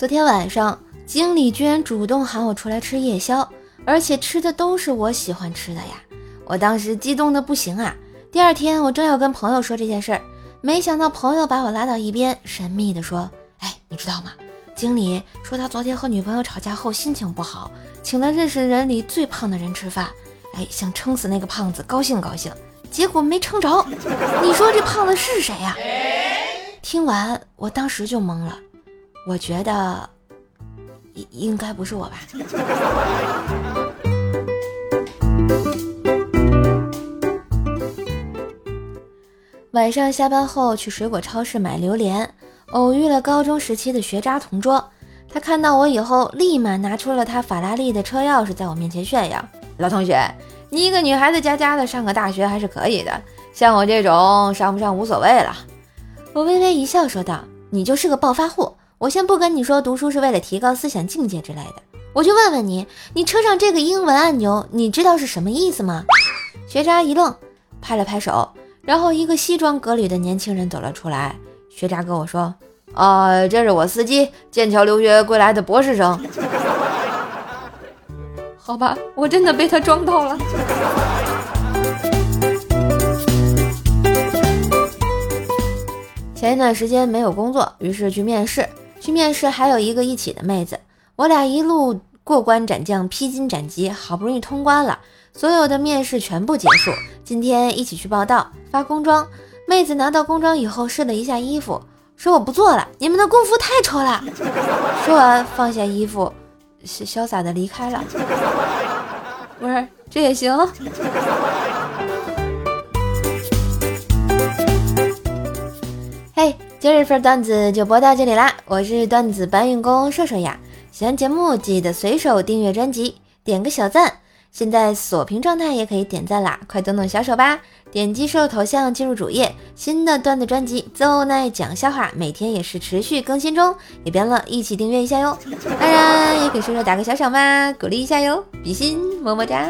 昨天晚上，经理居然主动喊我出来吃夜宵，而且吃的都是我喜欢吃的呀！我当时激动的不行啊！第二天，我正要跟朋友说这件事儿，没想到朋友把我拉到一边，神秘的说：“哎，你知道吗？经理说他昨天和女朋友吵架后心情不好，请了认识人里最胖的人吃饭，哎，想撑死那个胖子，高兴高兴，结果没撑着。你说这胖子是谁呀？”听完，我当时就懵了。我觉得应应该不是我吧。晚上下班后去水果超市买榴莲，偶遇了高中时期的学渣同桌。他看到我以后，立马拿出了他法拉利的车钥匙，在我面前炫耀：“老同学，你一个女孩子家家的，上个大学还是可以的。像我这种上不上无所谓了。”我微微一笑说道：“你就是个暴发户。”我先不跟你说读书是为了提高思想境界之类的，我就问问你，你车上这个英文按钮，你知道是什么意思吗？学渣一愣，拍了拍手，然后一个西装革履的年轻人走了出来。学渣跟我说：“啊，这是我司机，剑桥留学归来的博士生。”好吧，我真的被他装到了。前一段时间没有工作，于是去面试。去面试还有一个一起的妹子，我俩一路过关斩将，披荆斩棘，好不容易通关了。所有的面试全部结束，今天一起去报道发工装。妹子拿到工装以后试了一下衣服，说我不做了，你们的工服太丑了。说完放下衣服，潇洒的离开了。不是，这也行。嘿。今日份段子就播到这里啦！我是段子搬运工瘦瘦呀。喜欢节目记得随手订阅专辑，点个小赞。现在锁屏状态也可以点赞啦，快动动小手吧！点击瘦头像进入主页，新的段子专辑《奏奈讲笑话》每天也是持续更新中，也别忘了一起订阅一下哟。当然也给瘦瘦打个小赏吧，鼓励一下哟，比心么么哒。